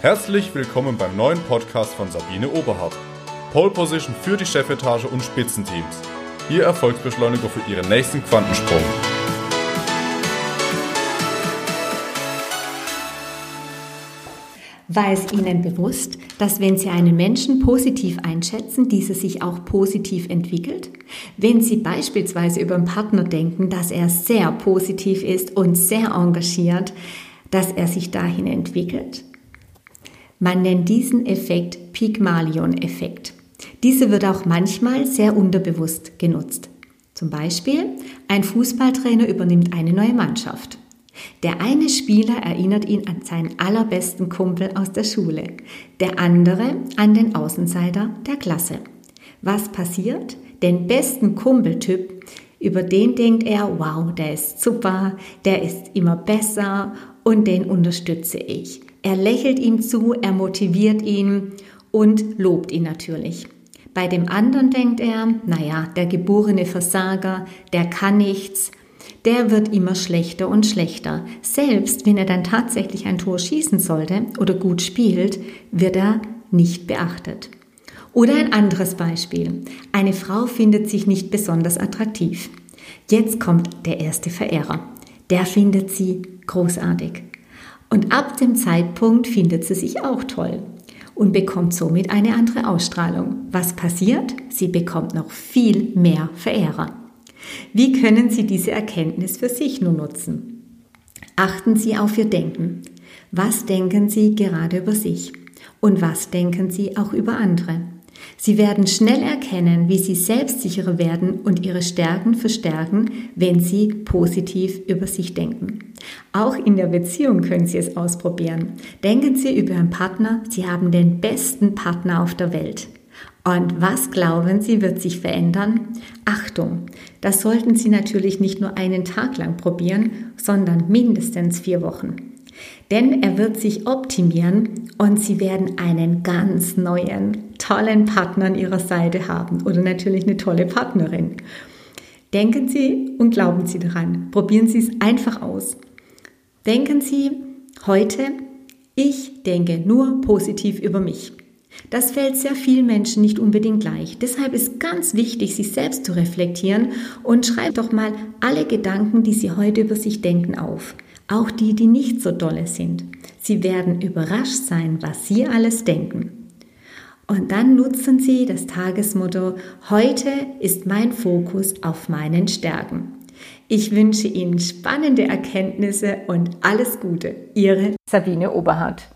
Herzlich willkommen beim neuen Podcast von Sabine Oberhardt. Pole Position für die Chefetage und Spitzenteams. Ihr Erfolgsbeschleuniger für Ihren nächsten Quantensprung. War es Ihnen bewusst, dass wenn Sie einen Menschen positiv einschätzen, dieser sich auch positiv entwickelt? Wenn Sie beispielsweise über einen Partner denken, dass er sehr positiv ist und sehr engagiert, dass er sich dahin entwickelt? Man nennt diesen Effekt Pygmalion-Effekt. Dieser wird auch manchmal sehr unterbewusst genutzt. Zum Beispiel, ein Fußballtrainer übernimmt eine neue Mannschaft. Der eine Spieler erinnert ihn an seinen allerbesten Kumpel aus der Schule, der andere an den Außenseiter der Klasse. Was passiert? Den besten Kumpeltyp, über den denkt er, wow, der ist super, der ist immer besser und den unterstütze ich. Er lächelt ihm zu, er motiviert ihn und lobt ihn natürlich. Bei dem anderen denkt er, naja, der geborene Versager, der kann nichts, der wird immer schlechter und schlechter. Selbst wenn er dann tatsächlich ein Tor schießen sollte oder gut spielt, wird er nicht beachtet. Oder ein anderes Beispiel. Eine Frau findet sich nicht besonders attraktiv. Jetzt kommt der erste Verehrer. Der findet sie großartig. Und ab dem Zeitpunkt findet sie sich auch toll und bekommt somit eine andere Ausstrahlung. Was passiert? Sie bekommt noch viel mehr Verehrer. Wie können Sie diese Erkenntnis für sich nun nutzen? Achten Sie auf Ihr Denken. Was denken Sie gerade über sich? Und was denken Sie auch über andere? Sie werden schnell erkennen, wie sie selbstsicherer werden und ihre Stärken verstärken, wenn sie positiv über sich denken. Auch in der Beziehung können Sie es ausprobieren. Denken Sie über Ihren Partner, Sie haben den besten Partner auf der Welt. Und was glauben Sie, wird sich verändern? Achtung, das sollten Sie natürlich nicht nur einen Tag lang probieren, sondern mindestens vier Wochen. Denn er wird sich optimieren und Sie werden einen ganz neuen, tollen Partner an Ihrer Seite haben oder natürlich eine tolle Partnerin. Denken Sie und glauben Sie daran. Probieren Sie es einfach aus. Denken Sie heute, ich denke nur positiv über mich. Das fällt sehr vielen Menschen nicht unbedingt leicht. Deshalb ist ganz wichtig, sich selbst zu reflektieren und schreibt doch mal alle Gedanken, die Sie heute über sich denken, auf auch die, die nicht so dolle sind. Sie werden überrascht sein, was Sie alles denken. Und dann nutzen Sie das Tagesmotto, heute ist mein Fokus auf meinen Stärken. Ich wünsche Ihnen spannende Erkenntnisse und alles Gute. Ihre Sabine Oberhardt.